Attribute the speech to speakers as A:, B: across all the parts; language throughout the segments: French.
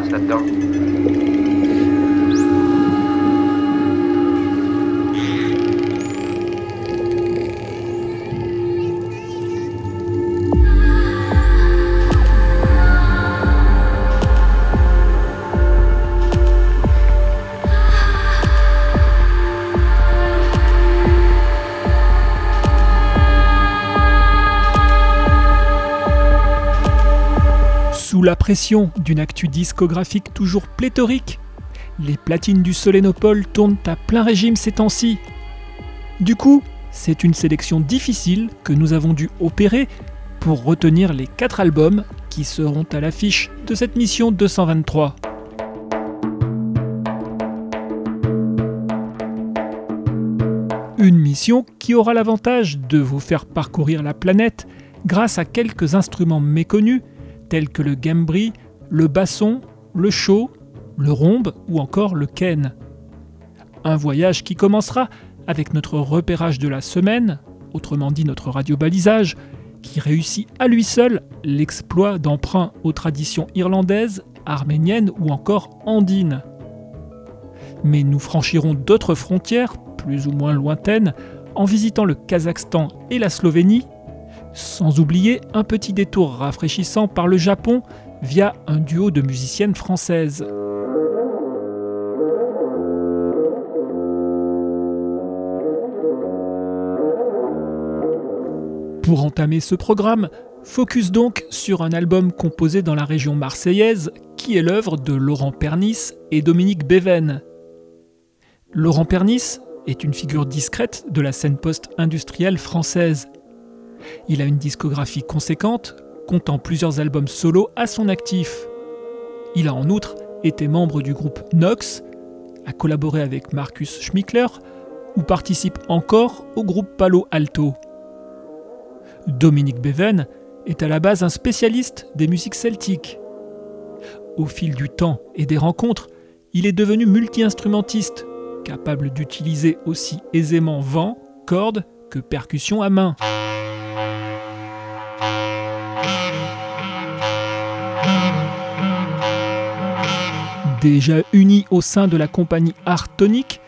A: Qu'est-ce qui se
B: La pression d'une actu discographique toujours pléthorique, les platines du Solénopole tournent à plein régime ces temps-ci. Du coup, c'est une sélection difficile que nous avons dû opérer pour retenir les 4 albums qui seront à l'affiche de cette mission 223. Une mission qui aura l'avantage de vous faire parcourir la planète grâce à quelques instruments méconnus tels que le gambri, le basson, le chaud, le rhombe ou encore le ken. Un voyage qui commencera avec notre repérage de la semaine, autrement dit notre radiobalisage, qui réussit à lui seul l'exploit d'emprunt aux traditions irlandaises, arméniennes ou encore andines. Mais nous franchirons d'autres frontières, plus ou moins lointaines, en visitant le Kazakhstan et la Slovénie, sans oublier un petit détour rafraîchissant par le Japon via un duo de musiciennes françaises. Pour entamer ce programme, focus donc sur un album composé dans la région marseillaise qui est l'œuvre de Laurent Pernis et Dominique Beven. Laurent Pernis est une figure discrète de la scène post-industrielle française. Il a une discographie conséquente, comptant plusieurs albums solo à son actif. Il a en outre été membre du groupe Nox, a collaboré avec Marcus Schmickler ou participe encore au groupe Palo Alto. Dominique Beven est à la base un spécialiste des musiques celtiques. Au fil du temps et des rencontres, il est devenu multi-instrumentiste, capable d'utiliser aussi aisément vent, cordes que percussions à main. Déjà unis au sein de la compagnie Art Tonic,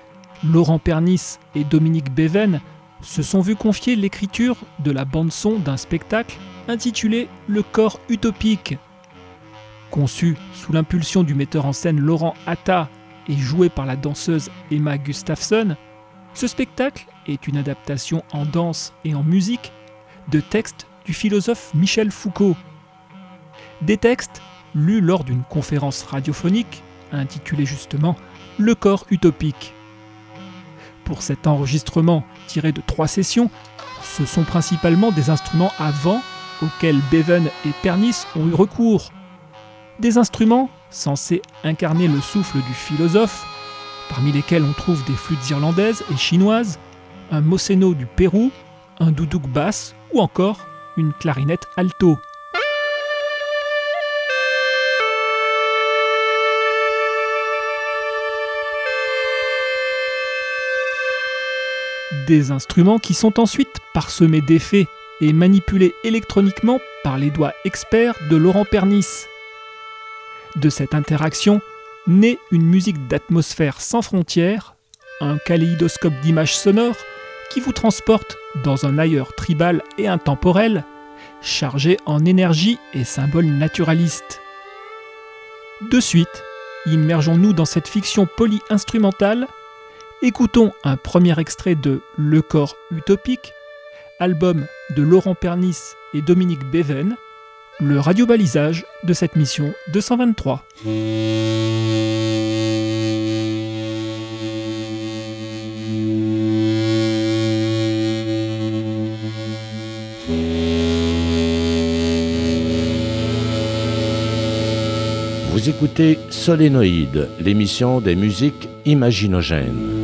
B: Laurent Pernis et Dominique Beven se sont vus confier l'écriture de la bande-son d'un spectacle intitulé Le corps utopique. Conçu sous l'impulsion du metteur en scène Laurent Atta et joué par la danseuse Emma Gustafsson, ce spectacle est une adaptation en danse et en musique de textes du philosophe Michel Foucault. Des textes lus lors d'une conférence radiophonique intitulée justement Le corps utopique. Pour cet enregistrement tiré de trois sessions, ce sont principalement des instruments à vent auxquels Beven et Pernis ont eu recours. Des instruments censés incarner le souffle du philosophe, parmi lesquels on trouve des flûtes irlandaises et chinoises, un mosseno du Pérou, un doudouk basse ou encore une clarinette alto. Des instruments qui sont ensuite parsemés d'effets et manipulés électroniquement par les doigts experts de Laurent Pernis. De cette interaction naît une musique d'atmosphère sans frontières, un kaléidoscope d'images sonores qui vous transporte dans un ailleurs tribal et intemporel, chargé en énergie et symboles naturalistes. De suite, immergeons-nous dans cette fiction poly-instrumentale. Écoutons un premier extrait de Le corps utopique, album de Laurent Pernis et Dominique Beven, le radiobalisage de cette mission 223.
C: Vous écoutez Solénoïde, l'émission des musiques imaginogènes.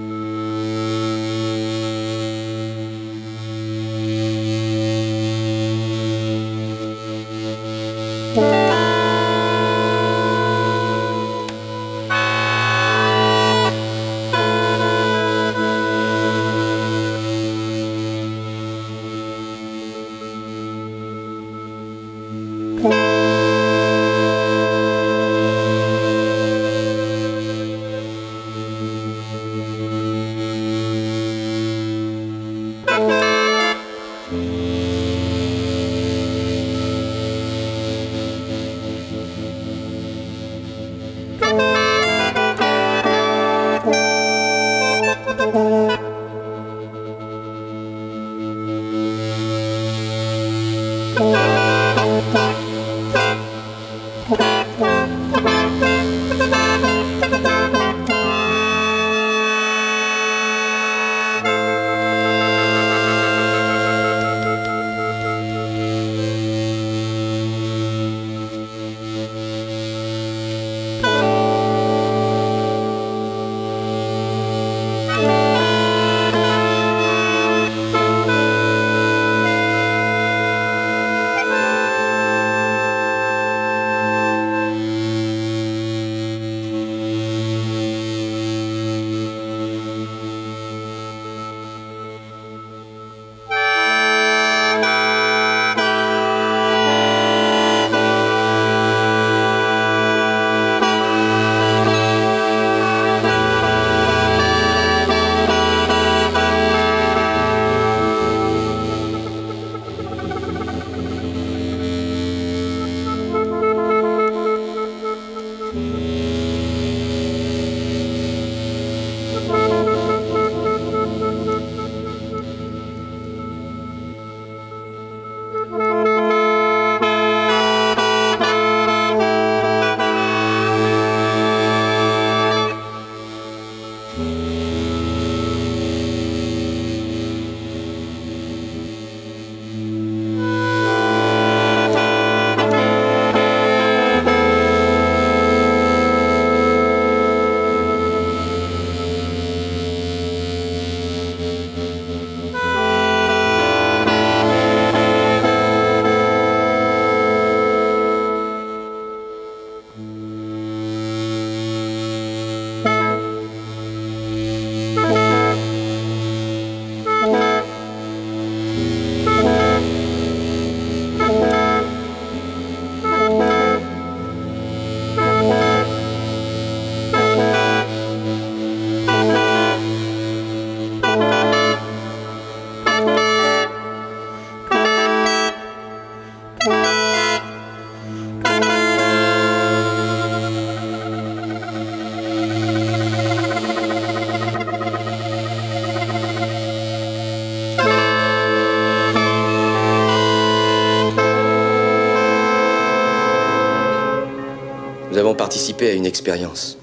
D: Participer à une expérience.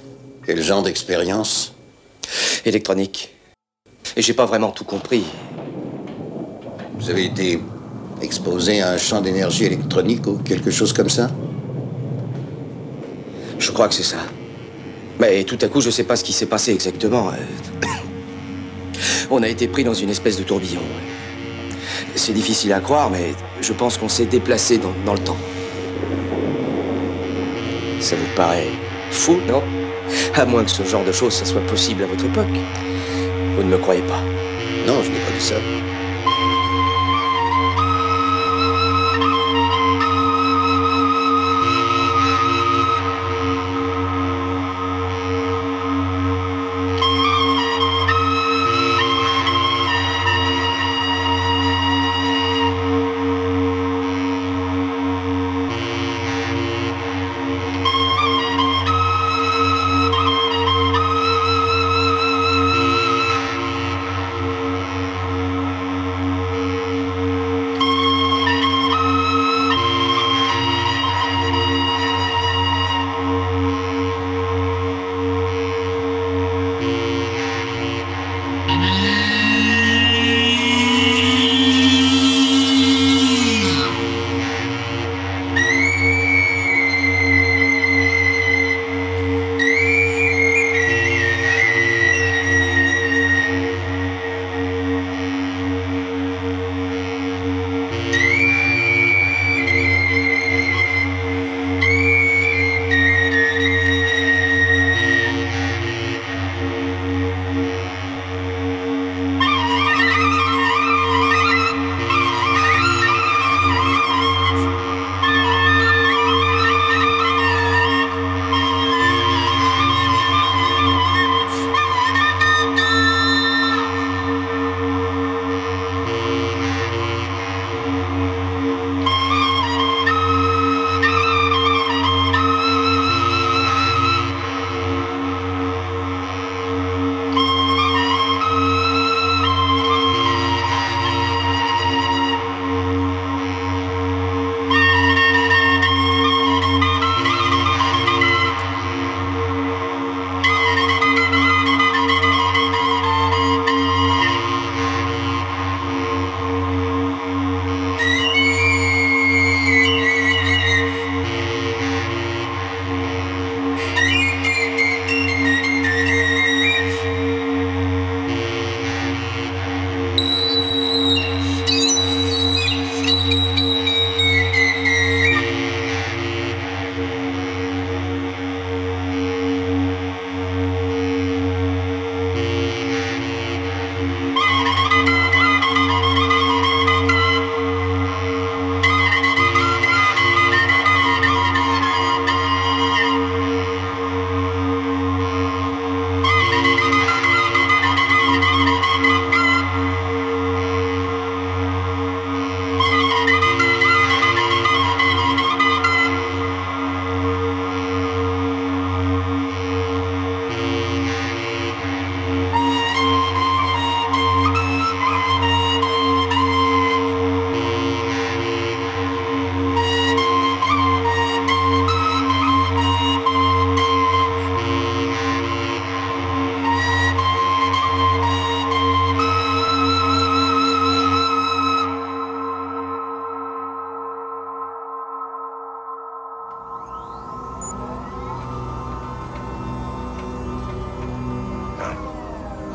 E: Quel genre d'expérience?
D: Électronique. Et j'ai pas vraiment tout compris.
E: Vous avez été exposé à un champ d'énergie électronique ou quelque chose comme ça?
D: Je crois que c'est ça. Mais tout à coup, je sais pas ce qui s'est passé exactement. On a été pris dans une espèce de tourbillon. C'est difficile à croire, mais je pense qu'on s'est déplacé dans, dans le temps. Ça vous paraît fou, non? À moins que ce genre de choses, ça soit possible à votre époque. Vous ne me croyez pas
E: Non, je n'ai pas dit ça.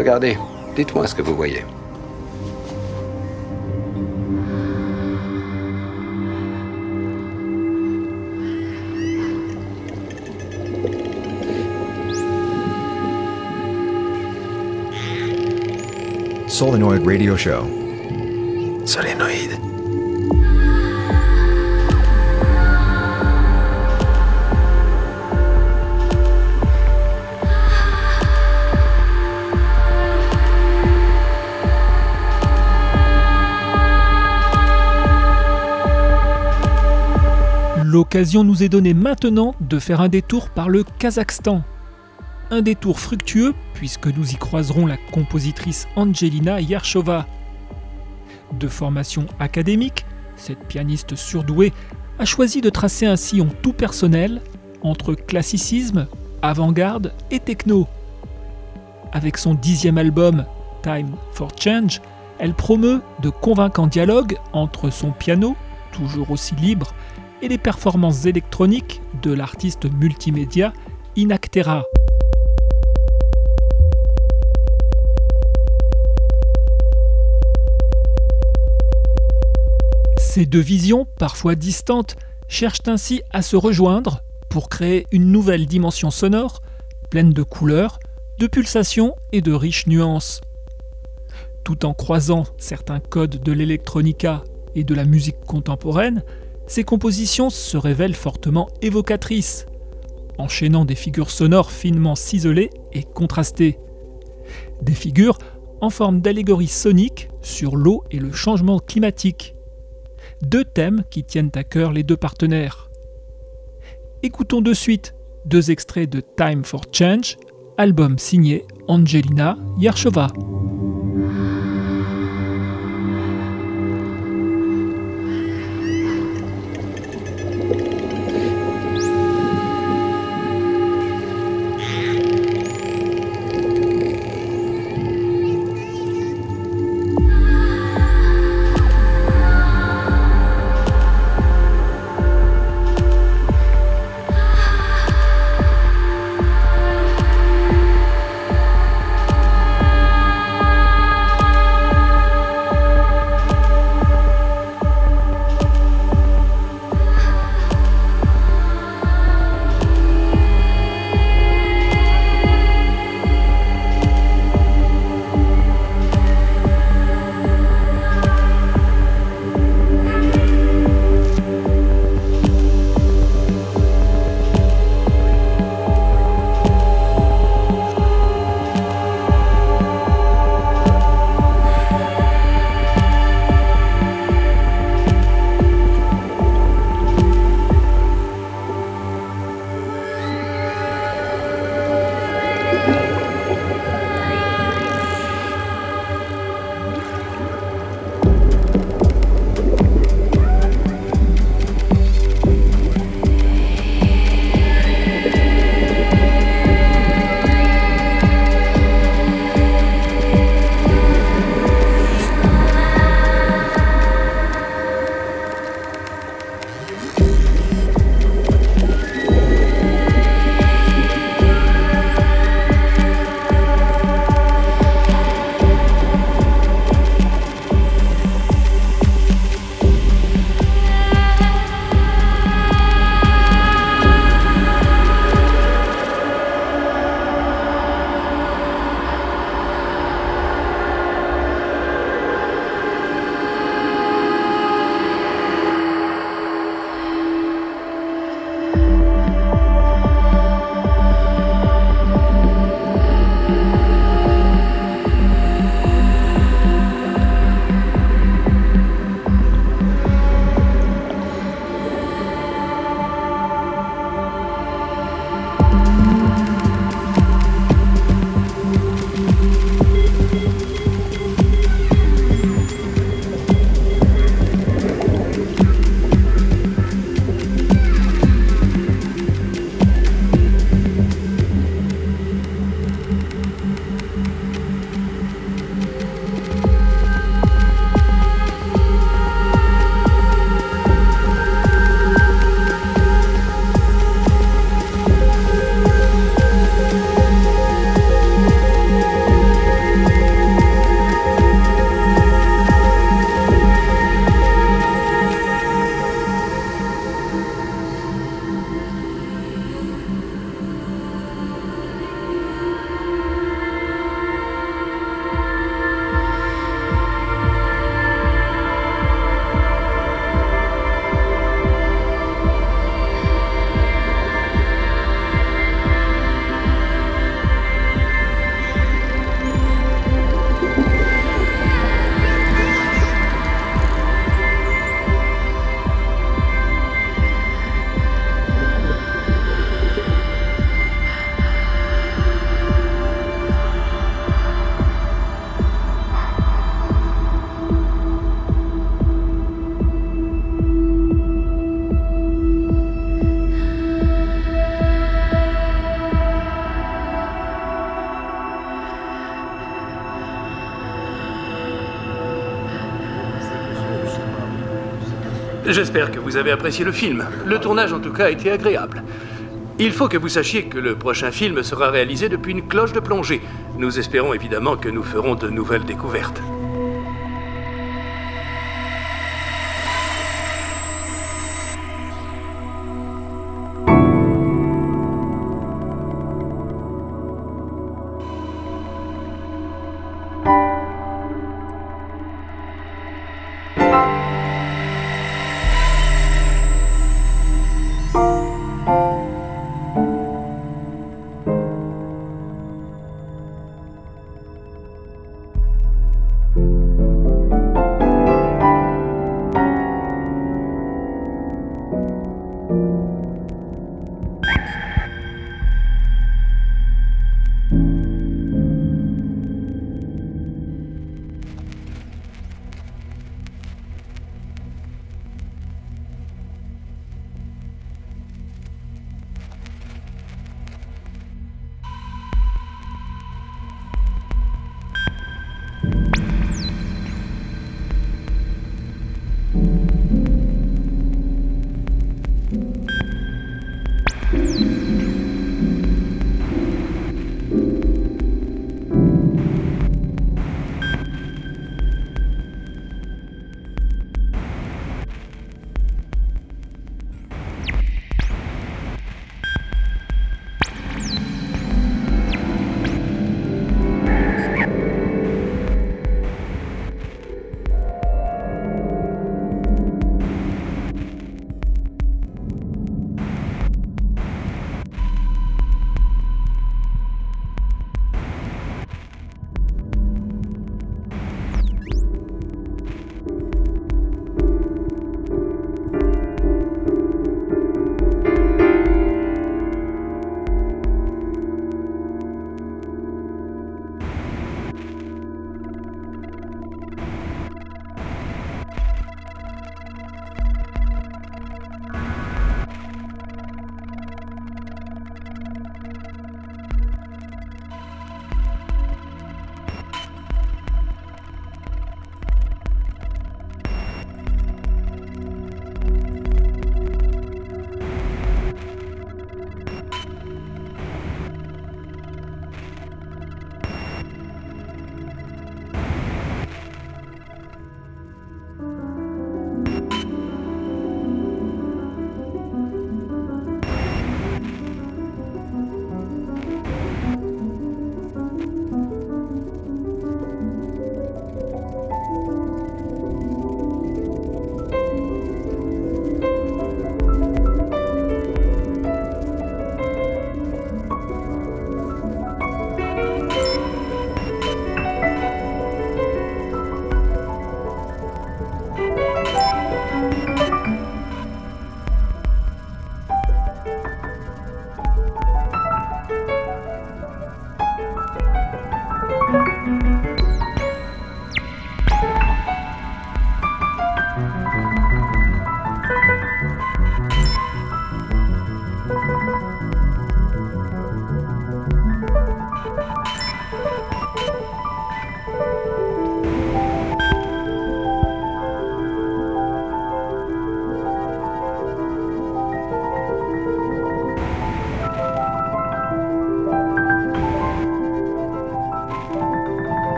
D: Regardez, dites-moi ce que vous voyez.
F: Solenoid Radio Show.
G: Solénoïde.
B: L'occasion nous est donnée maintenant de faire un détour par le Kazakhstan. Un détour fructueux puisque nous y croiserons la compositrice Angelina Yershova. De formation académique, cette pianiste surdouée a choisi de tracer un sillon tout personnel entre classicisme, avant-garde et techno. Avec son dixième album, Time for Change, elle promeut de convaincants dialogues entre son piano, toujours aussi libre, et les performances électroniques de l'artiste multimédia Inactera. Ces deux visions, parfois distantes, cherchent ainsi à se rejoindre pour créer une nouvelle dimension sonore, pleine de couleurs, de pulsations et de riches nuances. Tout en croisant certains codes de l'électronica et de la musique contemporaine, ces compositions se révèlent fortement évocatrices, enchaînant des figures sonores finement ciselées et contrastées. Des figures en forme d'allégorie sonique sur l'eau et le changement climatique. Deux thèmes qui tiennent à cœur les deux partenaires. Écoutons de suite deux extraits de Time for Change, album signé Angelina Yershova.
H: J'espère que vous avez apprécié le film. Le tournage, en tout cas, a été agréable. Il faut que vous sachiez que le prochain film sera réalisé depuis une cloche de plongée. Nous espérons évidemment que nous ferons de nouvelles découvertes.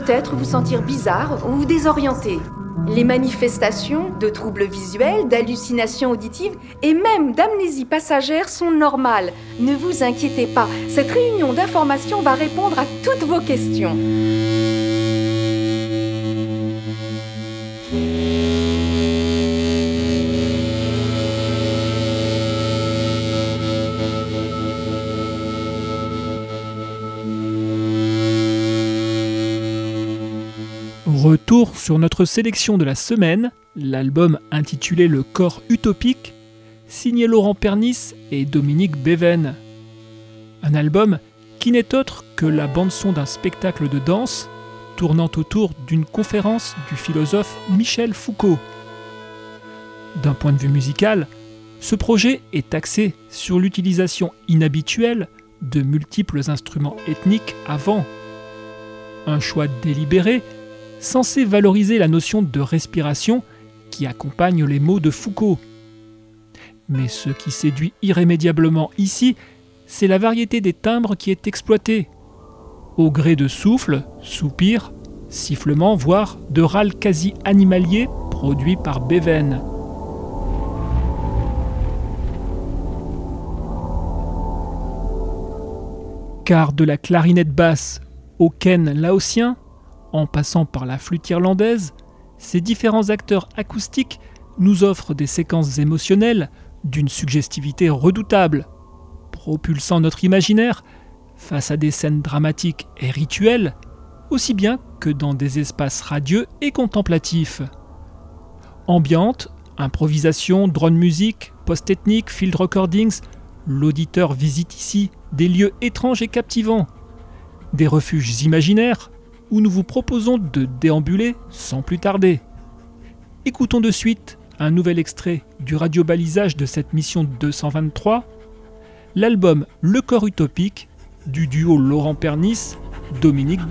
I: Peut-être vous sentir bizarre ou désorienté. Les manifestations de troubles visuels, d'hallucinations auditives et même d'amnésie passagère sont normales. Ne vous inquiétez pas, cette réunion d'information va répondre à toutes vos questions.
B: Sur notre sélection de la semaine, l'album intitulé Le corps utopique, signé Laurent Pernis et Dominique Beven. Un album qui n'est autre que la bande-son d'un spectacle de danse tournant autour d'une conférence du philosophe Michel Foucault. D'un point de vue musical, ce projet est axé sur l'utilisation inhabituelle de multiples instruments ethniques avant. Un choix délibéré censé valoriser la notion de respiration qui accompagne les mots de Foucault. Mais ce qui séduit irrémédiablement ici, c'est la variété des timbres qui est exploitée. Au gré de souffles, soupirs, sifflements, voire de râles quasi animaliers produits par Beven. Car de la clarinette basse au ken laotien, en passant par la flûte irlandaise, ces différents acteurs acoustiques nous offrent des séquences émotionnelles d'une suggestivité redoutable, propulsant notre imaginaire face à des scènes dramatiques et rituelles, aussi bien que dans des espaces radieux et contemplatifs. Ambiante, improvisation, drone musique, post-ethnique, field recordings, l'auditeur visite ici des lieux étranges et captivants, des refuges imaginaires où nous vous proposons de déambuler sans plus tarder. Écoutons de suite un nouvel extrait du radio-balisage de cette mission 223, l'album Le corps utopique du duo Laurent Pernis, Dominique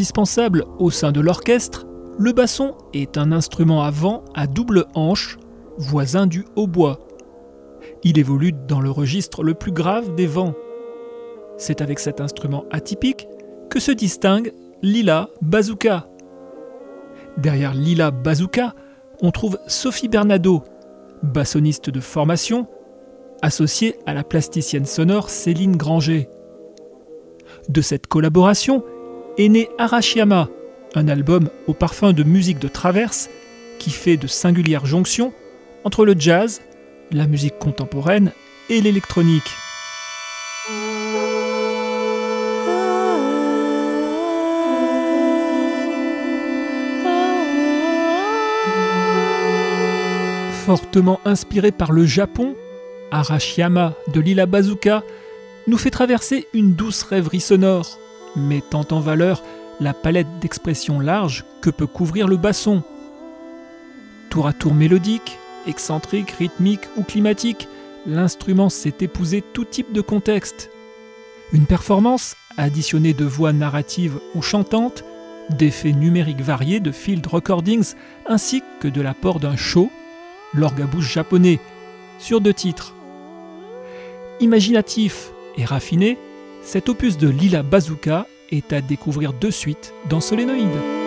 B: Indispensable au sein de l'orchestre, le basson est un instrument à vent à double hanche, voisin du hautbois. Il évolue dans le registre le plus grave des vents. C'est avec cet instrument atypique que se distingue
E: Lila Bazooka. Derrière Lila Bazooka, on trouve Sophie Bernado, bassoniste de formation, associée à la plasticienne sonore Céline Granger. De cette collaboration est né Arashiyama, un album au parfum de musique de traverse qui fait de singulières jonctions entre le jazz, la musique contemporaine et l'électronique. Fortement inspiré par le Japon, Arashiyama de Lila Bazooka nous fait traverser une douce rêverie sonore, mettant en valeur la palette d'expressions larges que peut couvrir le basson. Tour à tour mélodique, excentrique, rythmique ou climatique, l'instrument sait épouser tout type de contexte. Une performance additionnée de voix narratives ou chantantes, d'effets numériques variés de field recordings ainsi que de l'apport d'un show, l'orgue à bouche japonais, sur deux titres. Imaginatif et raffiné, cet opus de Lila Bazooka est à découvrir de suite dans Solénoïde.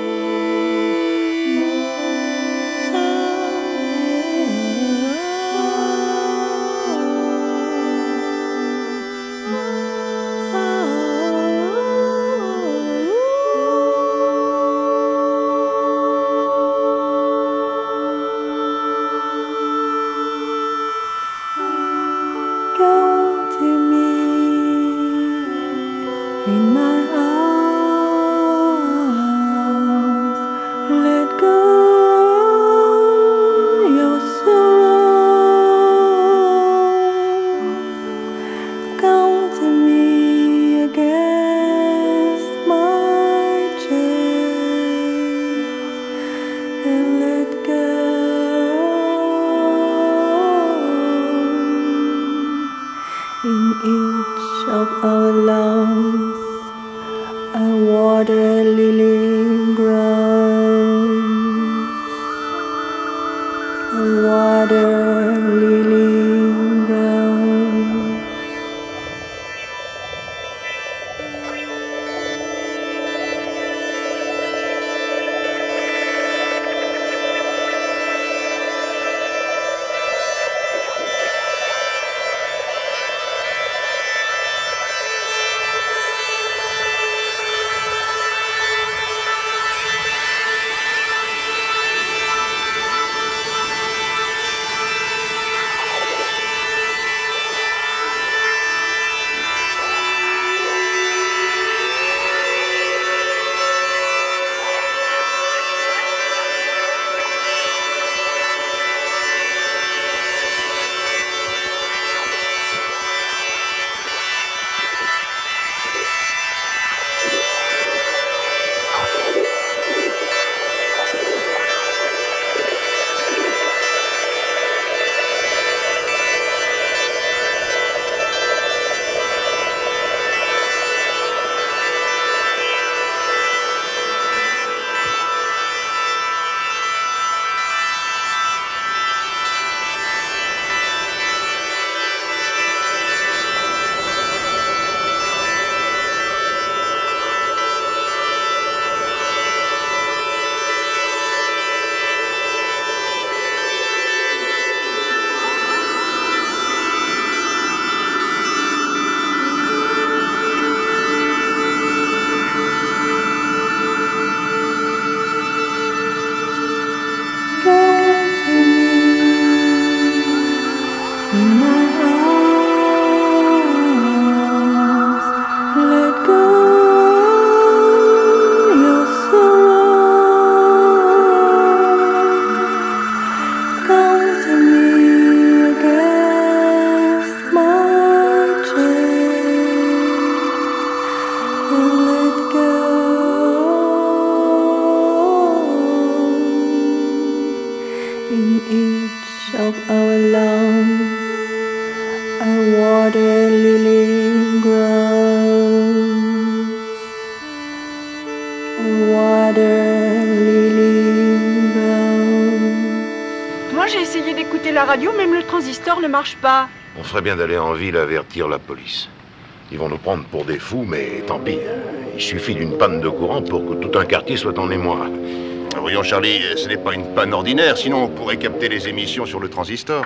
J: Ne marche pas.
K: On ferait bien d'aller en ville avertir la police. Ils vont nous prendre pour des fous, mais tant pis. Il suffit d'une panne de courant pour que tout un quartier soit en émoi.
E: Voyons, Charlie, ce n'est pas une panne ordinaire, sinon on pourrait capter les émissions sur le transistor.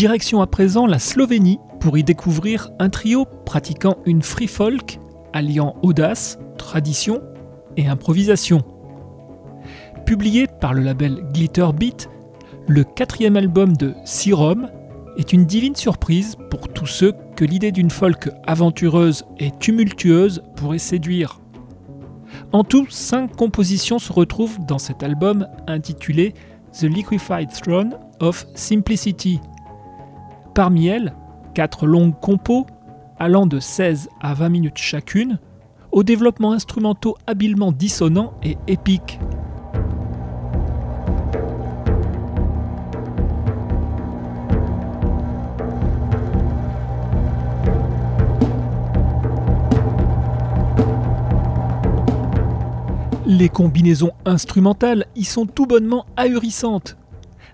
B: Direction à présent la Slovénie pour y découvrir un trio pratiquant une free folk alliant audace, tradition et improvisation. Publié par le label Glitter Beat, le quatrième album de Serum est une divine surprise pour tous ceux que l'idée d'une folk aventureuse et tumultueuse pourrait séduire. En tout, cinq compositions se retrouvent dans cet album intitulé The Liquefied Throne of Simplicity, Parmi elles, quatre longues compos, allant de 16 à 20 minutes chacune, aux développements instrumentaux habilement dissonants et épiques. Les combinaisons instrumentales y sont tout bonnement ahurissantes,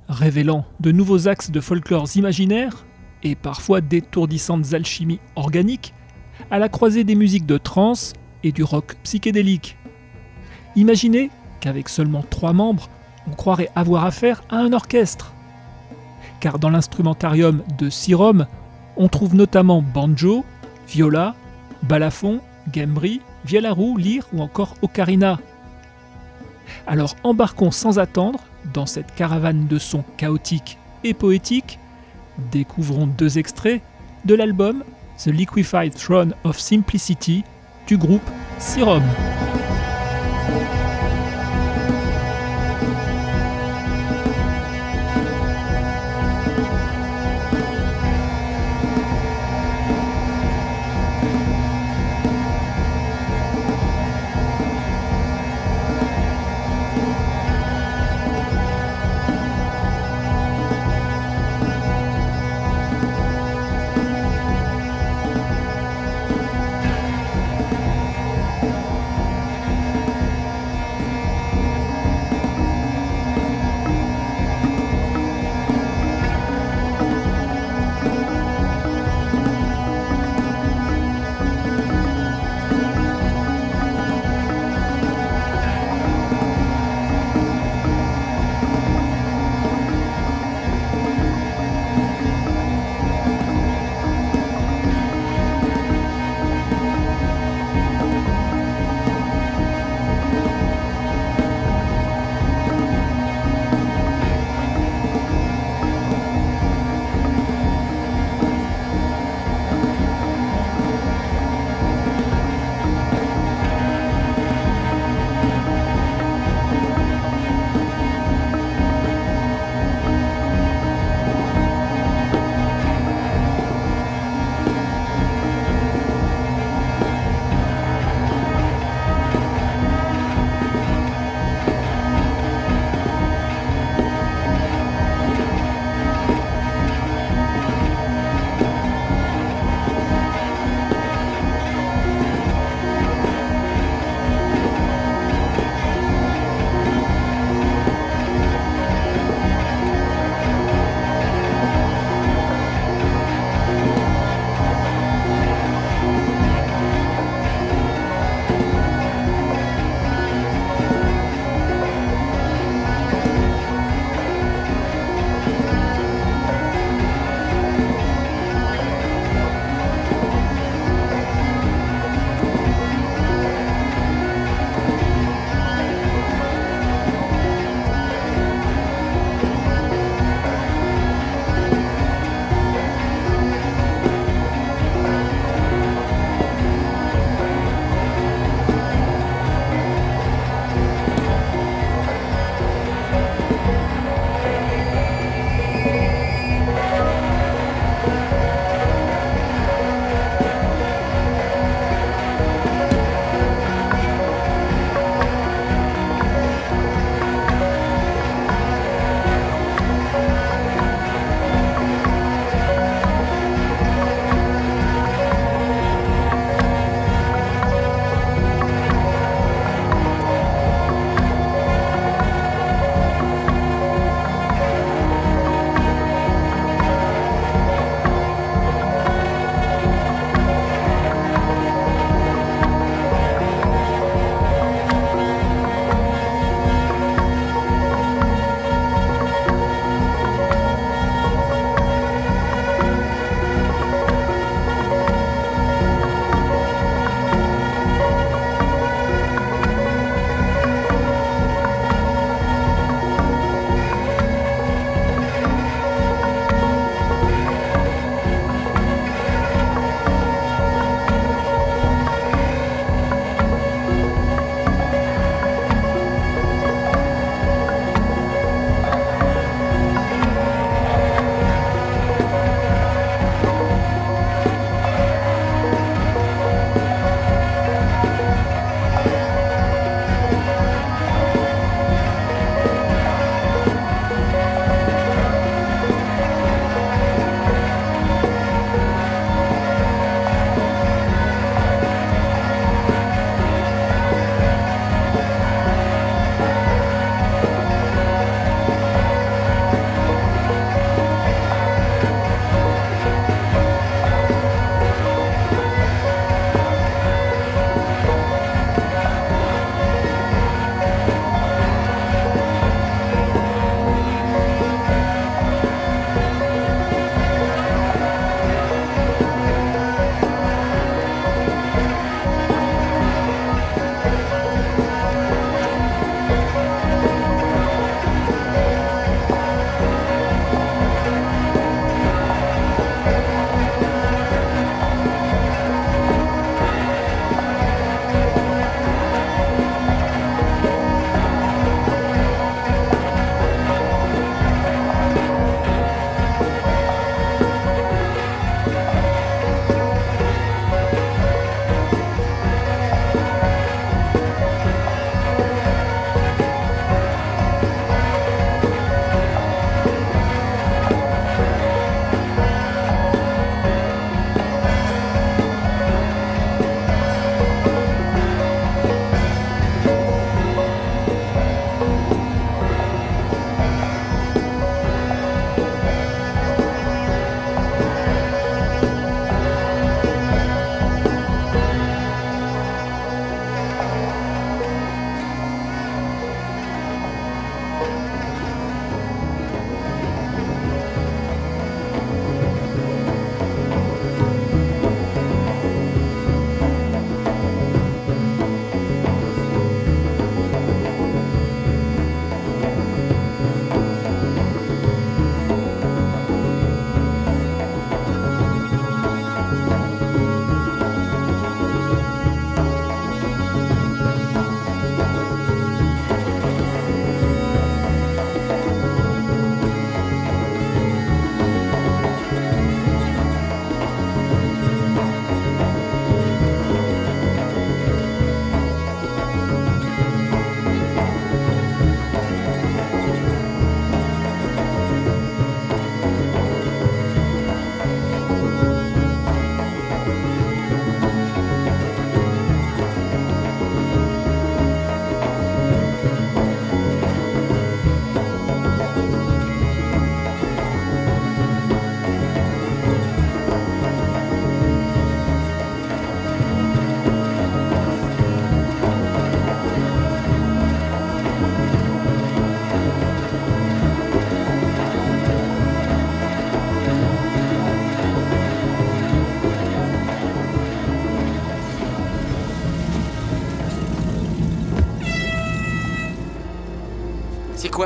B: révélant de nouveaux axes de folklores imaginaires et parfois d'étourdissantes alchimies organiques à la croisée des musiques de trance et du rock psychédélique. Imaginez qu'avec seulement trois membres, on croirait avoir affaire à un orchestre. Car dans l'instrumentarium de Sirom, on trouve notamment banjo, viola, balafon, gambri, vielle roue, lyre ou encore ocarina. Alors embarquons sans attendre dans cette caravane de sons chaotiques et poétiques. Découvrons deux extraits de l'album The Liquefied Throne of Simplicity du groupe Serum.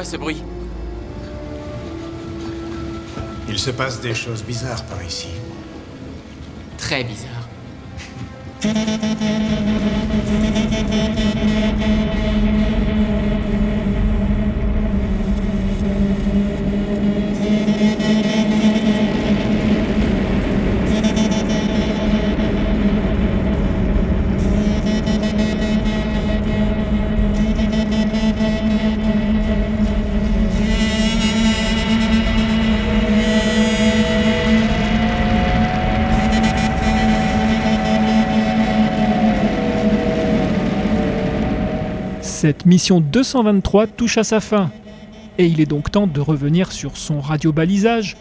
L: Quoi ce bruit
M: Il se passe des choses bizarres par ici.
L: Très bizarre.
B: Cette mission 223 touche à sa fin, et il est donc temps de revenir sur son radiobalisage,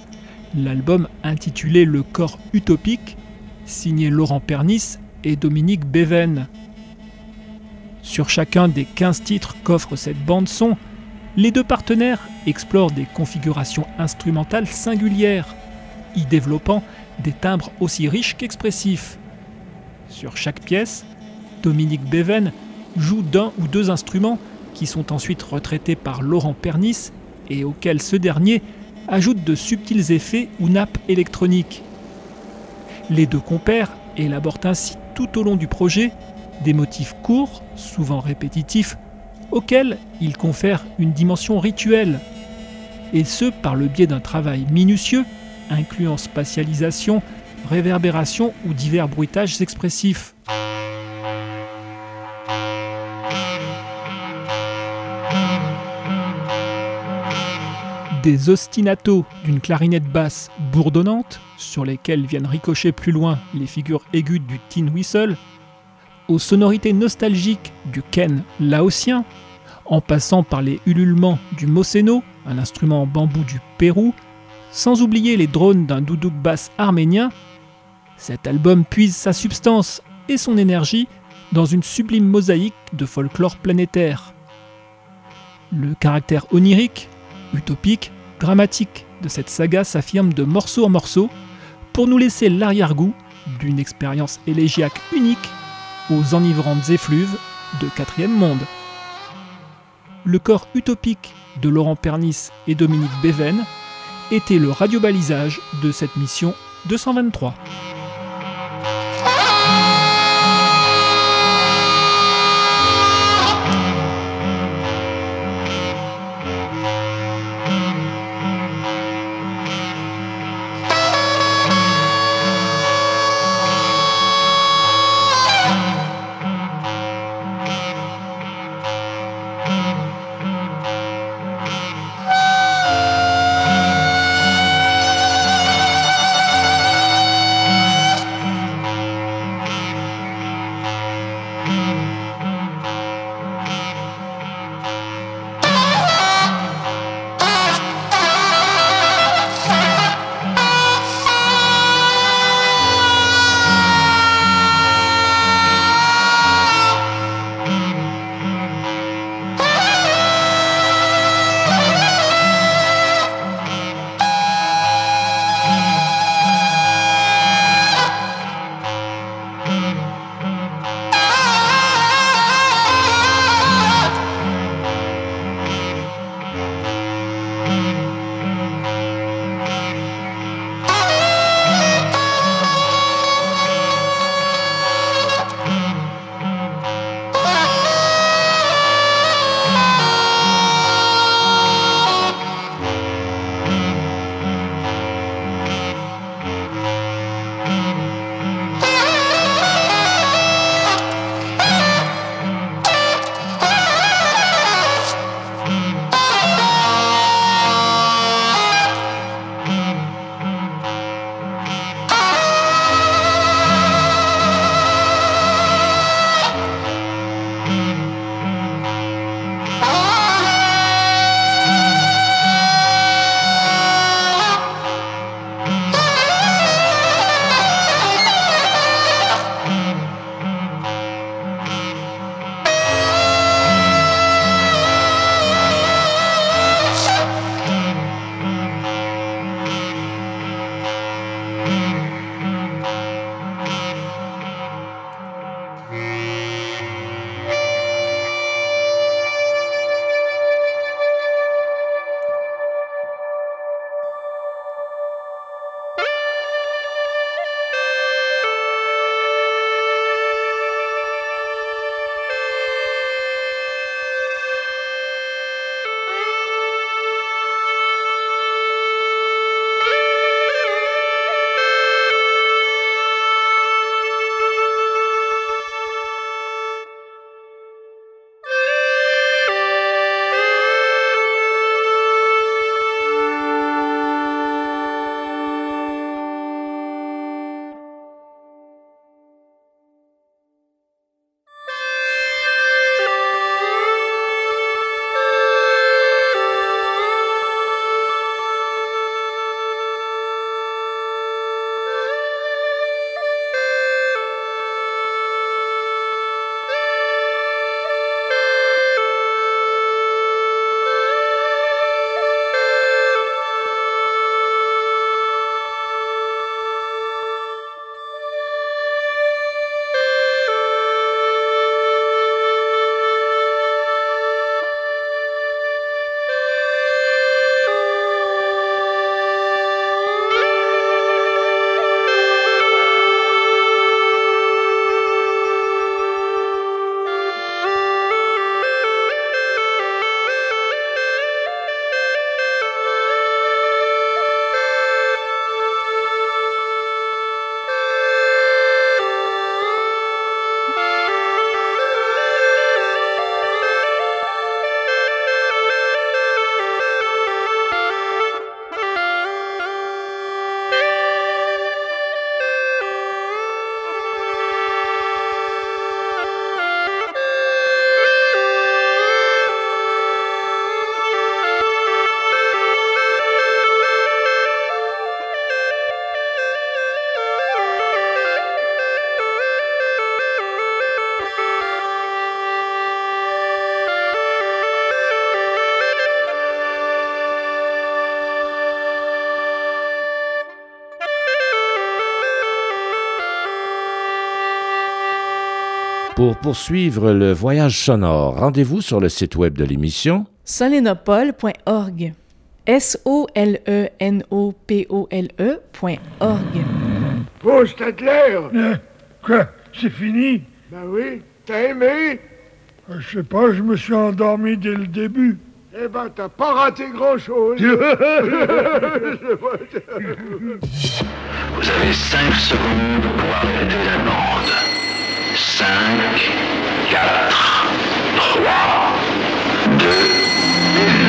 B: l'album intitulé Le corps utopique, signé Laurent Pernis et Dominique Béven. Sur chacun des 15 titres qu'offre cette bande-son, les deux partenaires explorent des configurations instrumentales singulières, y développant des timbres aussi riches qu'expressifs. Sur chaque pièce, Dominique Béven joue d'un ou deux instruments qui sont ensuite retraités par Laurent Pernis et auxquels ce dernier ajoute de subtils effets ou nappes électroniques. Les deux compères élaborent ainsi tout au long du projet des motifs courts, souvent répétitifs, auxquels ils confèrent une dimension rituelle, et ce par le biais d'un travail minutieux incluant spatialisation, réverbération ou divers bruitages expressifs. Des ostinatos d'une clarinette basse bourdonnante, sur lesquels viennent ricocher plus loin les figures aiguës du tin whistle, aux sonorités nostalgiques du ken laotien, en passant par les ululements du moseno, un instrument en bambou du Pérou, sans oublier les drones d'un doudouk basse arménien, cet album puise sa substance et son énergie dans une sublime mosaïque de folklore planétaire. Le caractère onirique, utopique, dramatique de cette saga s'affirme de morceau en morceau pour nous laisser l'arrière-goût d'une expérience élégiaque unique aux enivrantes effluves de quatrième monde. Le corps utopique de Laurent Pernis et Dominique Béven était le radiobalisage de cette mission 223.
C: Poursuivre le voyage sonore, rendez-vous sur le site web de l'émission
N: solenopole.org. S-O-L-E-N-O-P-O-L-E.org.
O: Oh, c'était clair
P: Euh, quoi? C'est fini?
O: Ben oui, t'as aimé?
P: Euh, Je sais pas, je me suis endormi dès le début.
O: Eh ben, t'as pas raté grand-chose
Q: Vous avez 5 secondes pour arrêter la bande. 5, 4, 3, 2, 1.